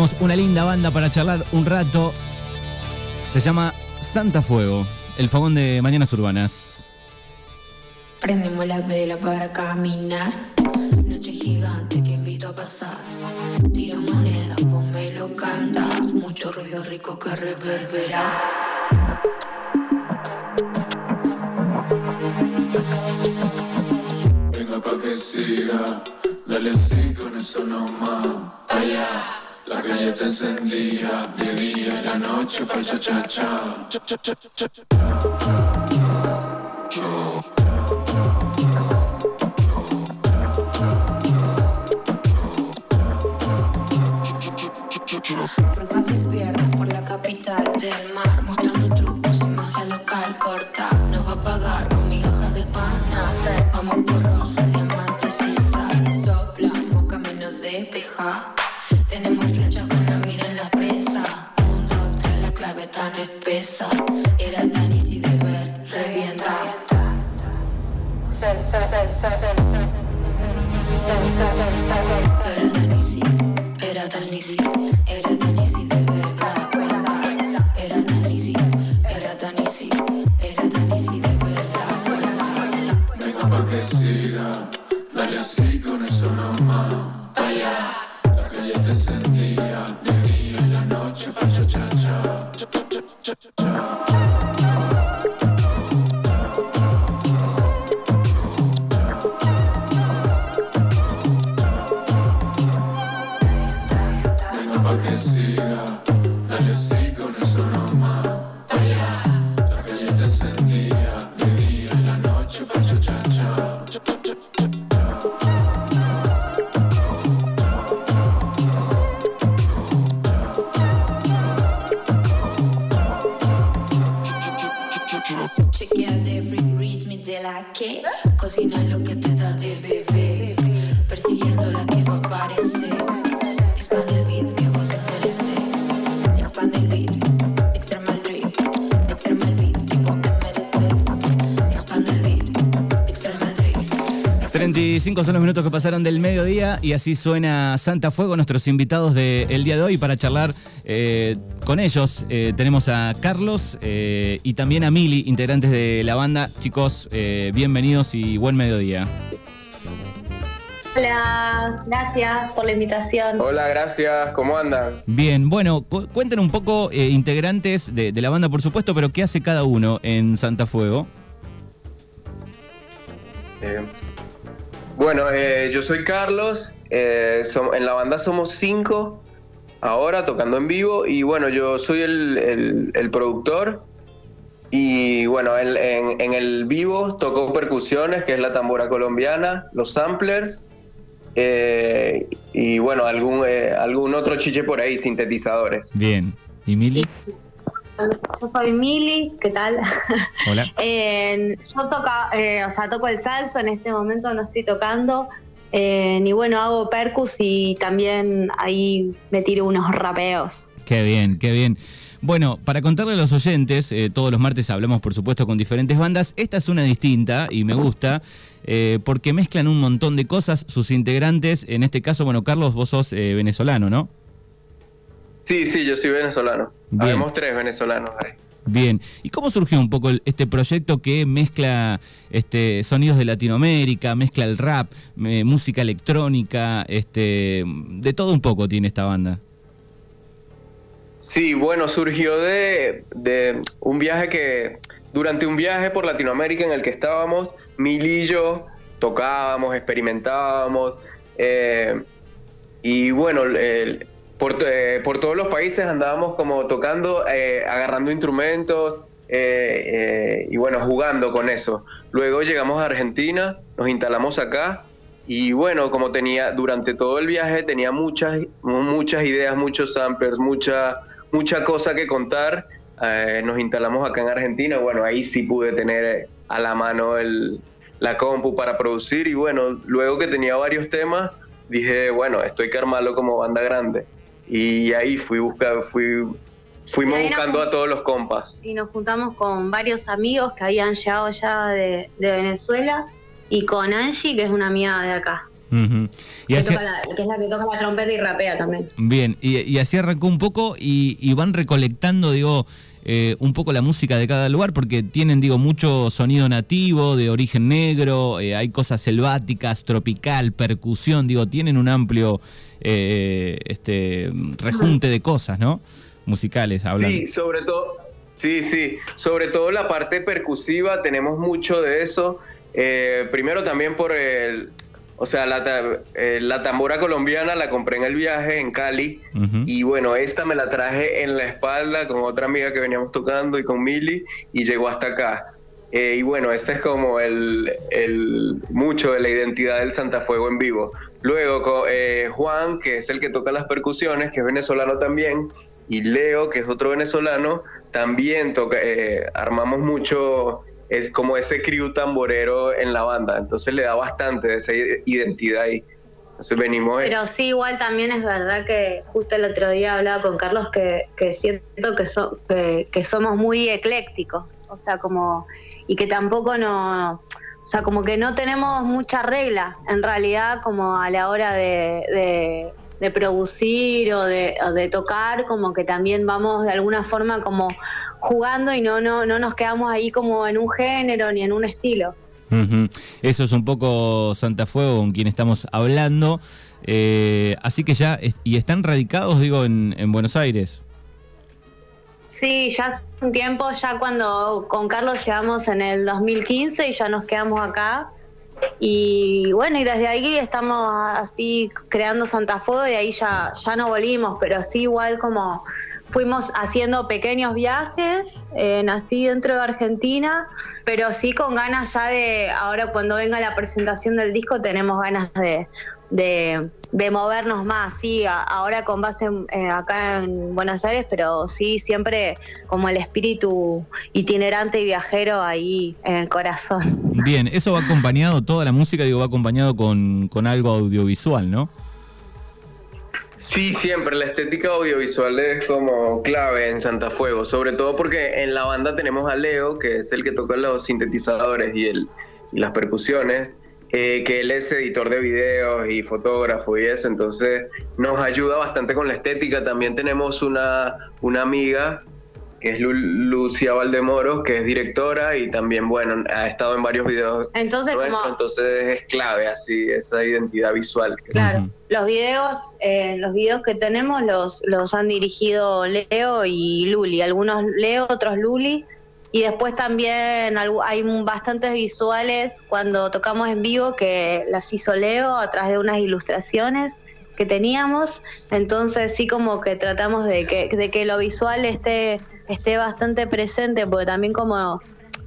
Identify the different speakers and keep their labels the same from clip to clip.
Speaker 1: tenemos una linda banda para charlar un rato. Se llama Santa Fuego, el fogón de Mañanas Urbanas.
Speaker 2: Prendemos la vela para caminar. Noche gigante que invito a pasar. Tira moneda, ponme lo canta. Mucho ruido rico que reverbera.
Speaker 3: Venga pa' que siga, dale así con eso nomás. Allá, la calle está encendida, de día y la noche pa'l cha cha cha. Cha, cha, cha,
Speaker 2: por la capital del mar. Mostrando trucos y magia local corta. Nos va a pagar con migajas de pan. Espesa. Era tan easy de ver, revienta. Era tan easy, era tan easy
Speaker 3: Cha, cha,
Speaker 2: Chequeate free ritmi de la que cocina lo que te da de bebé.
Speaker 1: 25 son los minutos que pasaron del mediodía y así suena Santa Fuego, nuestros invitados del de día de hoy. Para charlar eh, con ellos eh, tenemos a Carlos eh, y también a Mili, integrantes de la banda. Chicos, bienvenidos y buen mediodía.
Speaker 4: Hola, gracias por la invitación.
Speaker 5: Hola, gracias, ¿cómo andan?
Speaker 1: Bien, bueno, cuenten un poco, integrantes de, la banda, por supuesto, pero ¿qué hace cada uno en Santa Fuego?
Speaker 5: Bueno, eh, yo soy Carlos, eh, en la banda somos cinco, ahora tocando en vivo, y bueno, yo soy el, el- el productor, y bueno, en, en- en el vivo toco percusiones, que es la tambora colombiana, los samplers, eh, y bueno, algún, eh, algún otro chiche por ahí, sintetizadores.
Speaker 1: Bien. ¿Y Mili?
Speaker 4: Yo soy Mili, ¿qué tal?
Speaker 1: Hola.
Speaker 4: Eh, yo toca, eh, o sea, toco el salso, en este momento no estoy tocando. eh, y bueno, hago percus y también ahí me tiro unos rapeos.
Speaker 1: Qué bien, qué bien. Bueno, para contarle a los oyentes, eh, todos los martes hablamos por supuesto con diferentes bandas. Esta es una distinta y me gusta eh, porque mezclan un montón de cosas sus integrantes. En este caso, bueno, Carlos, vos sos venezolano, ¿no?
Speaker 5: Sí, sí, yo soy venezolano.
Speaker 1: Bien.
Speaker 5: Habemos tres venezolanos ahí.
Speaker 1: Bien. ¿Y cómo surgió un poco el- este proyecto que mezcla este, sonidos de Latinoamérica, mezcla el rap, eh, música electrónica, este, de todo un poco tiene esta banda?
Speaker 5: Sí, bueno, surgió de, de un viaje que, durante un viaje por Latinoamérica en el que estábamos, Mili y yo tocábamos, experimentábamos, eh, y bueno, el- por, eh, por todos los países andábamos como tocando, eh, agarrando instrumentos, eh, eh, y bueno, jugando con eso. Luego llegamos a Argentina, nos instalamos acá, y bueno, como tenía, durante todo el viaje tenía muchas, muchas ideas, muchos samplers, mucha, mucha cosa que contar. Nos instalamos acá en Argentina. Bueno, ahí sí pude tener a la mano la compu para producir. Y bueno, luego que tenía varios temas, dije, bueno, esto hay que armarlo como banda grande. Y ahí fui buscar, fui, fuimos
Speaker 4: nos
Speaker 5: buscando a todos los compas.
Speaker 4: Y nos juntamos con varios amigos que habían llegado ya de, de Venezuela y con Angie, que es una amiga de acá.
Speaker 1: Y
Speaker 4: que,
Speaker 1: así-
Speaker 4: toca la- que es la que toca la trompeta y rapea también.
Speaker 1: Bien, y, y así arrancó un poco y, y van recolectando, digo, eh, un poco la música de cada lugar, porque tienen, digo, mucho sonido nativo, de origen negro, eh, hay cosas selváticas, tropical, percusión, digo, tienen un amplio eh, este rejunte de cosas, ¿no? Musicales, hablando.
Speaker 5: Sí, sobre todo, sí, sí, sobre todo la parte percusiva, tenemos mucho de eso. Eh, primero también por el, o sea, la, eh, la tambora colombiana la compré en el viaje en Cali. Y bueno, esta me la traje en la espalda con otra amiga que veníamos tocando y con Mili y llegó hasta acá. Eh, y bueno, ese es como el, el mucho de la identidad del Santa Fuego en vivo. Luego eh, Juan, que es el que toca las percusiones, que es venezolano también, y Leo, que es otro venezolano, también toca, eh, armamos mucho, es como ese crew tamborero en la banda, entonces le da bastante de esa identidad ahí. Entonces venimos...
Speaker 4: Pero sí, igual también es verdad que justo el otro día hablaba con Carlos que, que siento que, so- que, que somos muy eclécticos, o sea, como, y que tampoco no, o sea, como que no tenemos mucha regla, en realidad, como a la hora de, de- de producir o de, o de tocar, como que también vamos de alguna forma como jugando y no, no, no nos quedamos ahí como en un género ni en un estilo.
Speaker 1: Eso es un poco Santa Fuego con quien estamos hablando. Eh, así que ya, y están radicados, digo, en, en Buenos Aires.
Speaker 4: Sí, ya hace un tiempo, ya cuando con Carlos llegamos en el 2015 y ya nos quedamos acá. Y bueno, y desde ahí estamos así creando Santa Fuego y ahí ya, ya no volvimos, pero sí igual como fuimos haciendo pequeños viajes, eh, nací dentro de Argentina, pero sí con ganas ya de, ahora cuando venga la presentación del disco tenemos ganas de, de, de movernos más, sí, ahora con base eh, acá en Buenos Aires, pero sí siempre como el espíritu itinerante y viajero ahí en el corazón.
Speaker 1: Bien, eso va acompañado, toda la música, digo, va acompañado con, con algo audiovisual, ¿no?
Speaker 5: Sí, siempre la estética audiovisual es como clave en Santa Fuego, sobre todo porque en la banda tenemos a Leo, que es el que toca los sintetizadores y, el, las percusiones, eh, que él es editor de videos y fotógrafo y eso, entonces nos ayuda bastante con la estética. También tenemos una, una amiga que es Lu- Lucia Valdemoro, que es directora y también, bueno, ha estado en varios videos
Speaker 4: Entonces,
Speaker 5: nuestros,
Speaker 4: como,
Speaker 5: entonces es clave así esa identidad visual.
Speaker 4: claro, los videos, eh, los videos que tenemos los, los han dirigido Leo y Luli, algunos Leo, otros Luli. Y después también hay bastantes visuales cuando tocamos en vivo que las hizo Leo a través de unas ilustraciones que teníamos. Entonces sí como que tratamos de que, de que lo visual esté, esté bastante presente, porque también como,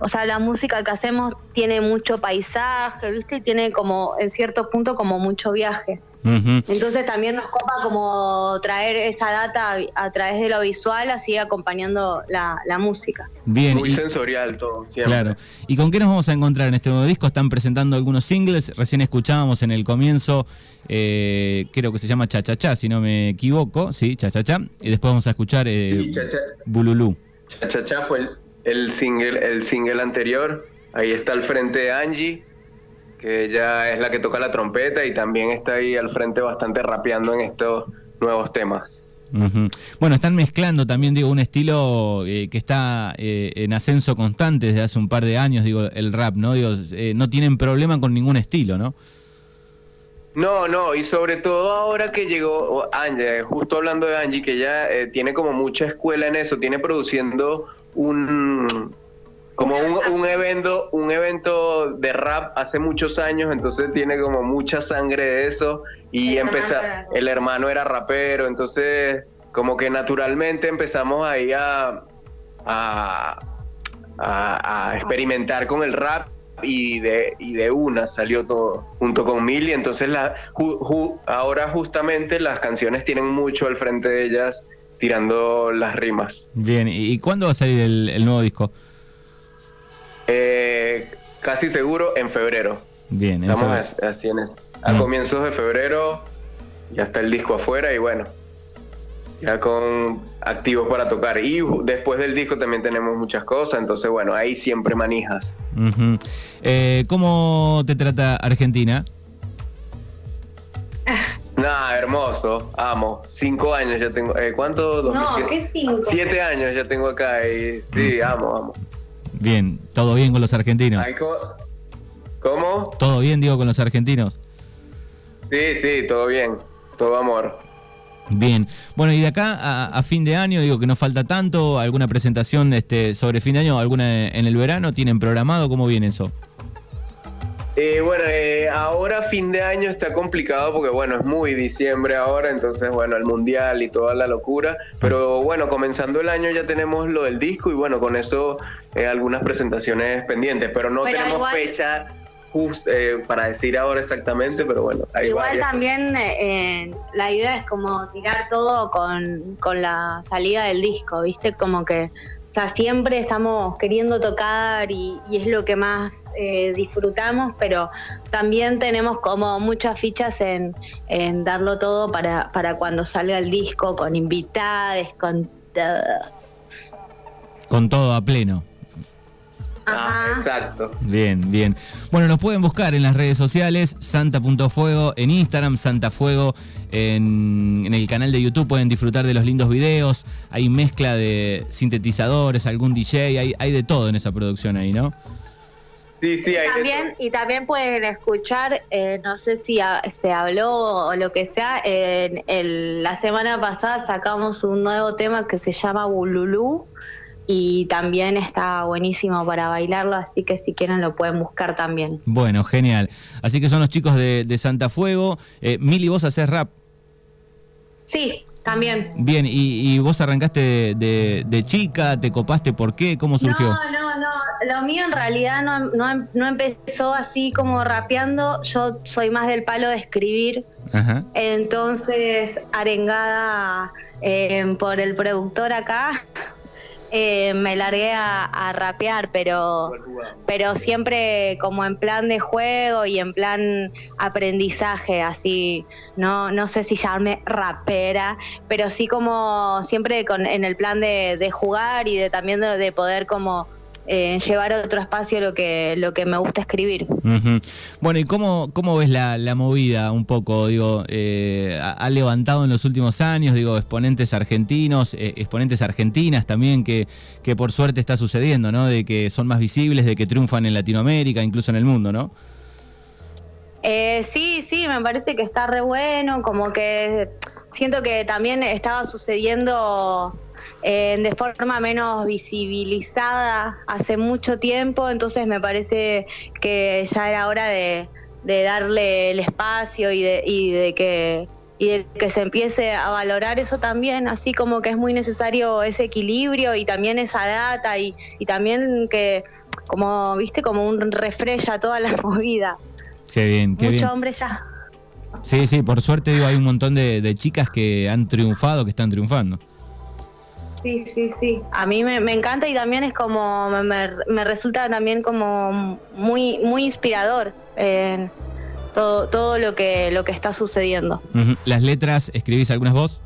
Speaker 4: o sea, la música que hacemos tiene mucho paisaje, ¿viste? Y tiene como, en cierto punto, como mucho viaje. Entonces también nos copa como traer esa data a través de lo visual, así acompañando la, la música.
Speaker 1: Bien,
Speaker 5: Muy
Speaker 1: y-
Speaker 5: sensorial todo, siempre.
Speaker 1: claro. ¿Y con qué nos vamos a encontrar en este nuevo disco? Están presentando algunos singles, recién escuchábamos en el comienzo, eh, creo que se llama Cha Cha Cha, si no me equivoco, sí, Cha Cha Cha, y después vamos a escuchar eh,
Speaker 5: Sí, Cha Cha,
Speaker 1: Bululú.
Speaker 5: Cha Cha Cha fue el, el single, el single anterior. Ahí está al frente Angie, que ella es la que toca la trompeta y también está ahí al frente bastante rapeando en estos nuevos temas.
Speaker 1: Bueno, están mezclando también, digo, un estilo eh, que está eh, en ascenso constante desde hace un par de años, digo, el rap, ¿no? Digo, eh, no tienen problema con ningún estilo, ¿no?
Speaker 5: No, no, y sobre todo ahora que llegó Angie, justo hablando de Angie, que ella tiene como mucha escuela en eso, tiene produciendo un como un, un evento, un evento de rap hace muchos años, entonces tiene como mucha sangre de eso y
Speaker 4: El hermano
Speaker 5: empezar,
Speaker 4: era-
Speaker 5: el hermano era rapero, entonces como que naturalmente empezamos ahí a, a, a- a experimentar con el rap y de, y de una salió todo junto con Milly, entonces la, ju- ju- ahora justamente las canciones tienen mucho al frente de ellas tirando las rimas.
Speaker 1: Bien, ¿y y cuándo va a salir el, el nuevo disco?
Speaker 5: Eh, casi seguro en febrero.
Speaker 1: Bien, en
Speaker 5: Estamos
Speaker 1: febrero.
Speaker 5: así en es- a
Speaker 1: Mm.
Speaker 5: comienzos de febrero ya está el disco afuera y bueno, ya con activos para tocar. Y después del disco también tenemos muchas cosas, entonces bueno, ahí siempre manijas.
Speaker 1: Eh, ¿Cómo te trata Argentina?
Speaker 5: Nada, hermoso, amo. Cinco años ya tengo. Eh, ¿Cuánto?
Speaker 4: No,
Speaker 5: 2007.
Speaker 4: ¿qué cinco?
Speaker 5: Siete años ya tengo acá y sí, amo, amo.
Speaker 1: Bien, todo bien con los argentinos.
Speaker 5: ¿Cómo?
Speaker 1: Todo bien, digo, con los argentinos.
Speaker 5: Sí, sí, todo bien. Todo amor.
Speaker 1: Bien. Bueno, y de acá a, a fin de año, digo que no falta tanto, alguna presentación este, sobre fin de año, alguna en el verano, ¿tienen programado? ¿Cómo viene eso?
Speaker 5: Eh, bueno, eh, ahora fin de año está complicado porque bueno, es muy diciembre ahora, entonces bueno, el mundial y toda la locura, pero bueno, comenzando el año ya tenemos lo del disco y bueno, con eso eh, algunas presentaciones pendientes, pero no
Speaker 4: Pero
Speaker 5: tenemos
Speaker 4: igual-
Speaker 5: fecha just, eh, para decir ahora exactamente, pero bueno, hay
Speaker 4: Igual
Speaker 5: varias.
Speaker 4: también eh, eh, la idea es como tirar todo con, con la salida del disco, ¿viste? Como que, sea, siempre estamos queriendo tocar y, es lo que más eh, disfrutamos, pero también tenemos como muchas fichas en, darlo todo para, para cuando salga el disco, con invitados, con.
Speaker 1: Con todo a pleno.
Speaker 5: Ah,
Speaker 4: Ajá.
Speaker 5: exacto.
Speaker 1: Bien, bien. Bueno, nos pueden buscar en las redes sociales, santa.fuego en Instagram, santafuego en, en el canal de YouTube, pueden disfrutar de los lindos videos, hay mezcla de sintetizadores, algún DJ, hay, hay de todo en esa producción ahí, ¿no?
Speaker 5: Sí, sí, hay de
Speaker 4: También, y también pueden escuchar, eh, no sé si se habló o lo que sea, en el- la semana pasada sacamos un nuevo tema que se llama Bululú y también está buenísimo para bailarlo, así que si quieren lo pueden buscar también.
Speaker 1: Bueno, genial. Así que son los chicos de, de Santa Fuego. Eh, Mili, vos haces rap.
Speaker 4: Sí, también.
Speaker 1: Bien, y, y vos arrancaste de, de- de chica, te copaste, ¿por qué? ¿Cómo surgió?
Speaker 4: No, no, no. Lo mío en realidad no, no, no empezó así como rapeando. Yo soy más del palo de escribir.
Speaker 1: Ajá.
Speaker 4: Entonces, arengada eh, por el productor acá, eh, me largué a, rapear, pero, pero siempre como en plan de juego y en plan aprendizaje, así, no, no sé si llamarme rapera, pero sí como siempre con, en el plan de, de jugar y de también de poder como eh, llevar a otro espacio lo que, lo que me gusta escribir.
Speaker 1: Bueno, ¿y cómo, cómo ves la, la movida un poco? Digo, eh, ha, ha levantado en los últimos años, digo, exponentes argentinos, eh, exponentes argentinas también, que, que por suerte está sucediendo, ¿no? De que son más visibles, de que triunfan en Latinoamérica, incluso en el mundo, ¿no?
Speaker 4: Eh, sí, sí, me parece que está re bueno, como que siento que también estaba sucediendo eh, de forma menos visibilizada hace mucho tiempo, entonces me parece que ya era hora de, de darle el espacio y de, y de que y de que se empiece a valorar eso también, así como que es muy necesario ese equilibrio y también esa data y, y también que como viste como un refresh a toda la movida.
Speaker 1: Qué bien, qué
Speaker 4: Mucho
Speaker 1: bien.
Speaker 4: hombre ya.
Speaker 1: Sí, sí, por suerte digo, hay un montón de, de chicas que han triunfado, que están triunfando.
Speaker 4: Sí, sí, sí. A mí me, encanta y también es como, me, resulta también como muy, muy inspirador en todo, todo lo que, lo que está sucediendo.
Speaker 1: ¿Las letras escribís algunas vos?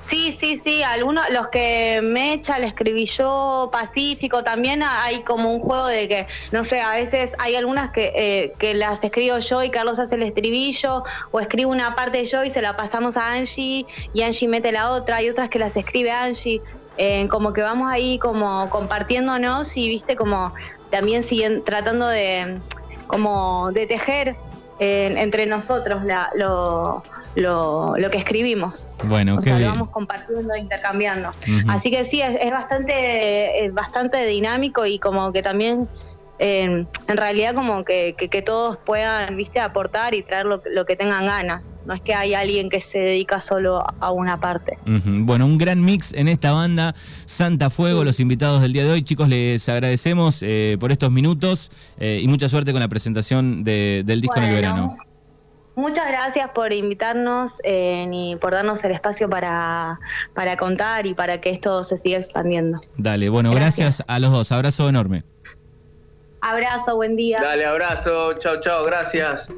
Speaker 4: Sí, sí, sí, algunos, los que me echa, le escribí yo, Pacífico, también hay como un juego de que, no sé, a veces hay algunas que, eh, que las escribo yo y Carlos hace el estribillo, o escribo una parte yo y se la pasamos a Angie y Angie mete la otra, hay otras que las escribe Angie, eh, como que vamos ahí como compartiéndonos y viste como también siguen tratando de como de tejer eh, entre nosotros la- lo, lo, lo que escribimos.
Speaker 1: Bueno,
Speaker 4: O
Speaker 1: qué
Speaker 4: sea, lo
Speaker 1: bien.
Speaker 4: vamos compartiendo, intercambiando. Así que sí, es, es bastante, es bastante dinámico y como que también, eh, en realidad como que, que, que todos puedan, viste, aportar y traer lo, lo que tengan ganas. No es que hay alguien que se dedica solo a una parte.
Speaker 1: Bueno, un gran mix en esta banda, Santa Fuego, los invitados del día de hoy. Chicos, les agradecemos eh, por estos minutos eh, y mucha suerte con la presentación de- del disco en el verano.
Speaker 4: Muchas gracias por invitarnos eh, y por darnos el espacio para, para contar y para que esto se siga expandiendo.
Speaker 1: Dale, bueno, gracias.
Speaker 4: Gracias.
Speaker 1: a los dos. Abrazo enorme.
Speaker 4: Abrazo, buen día.
Speaker 5: Dale, abrazo, chao, chao, gracias.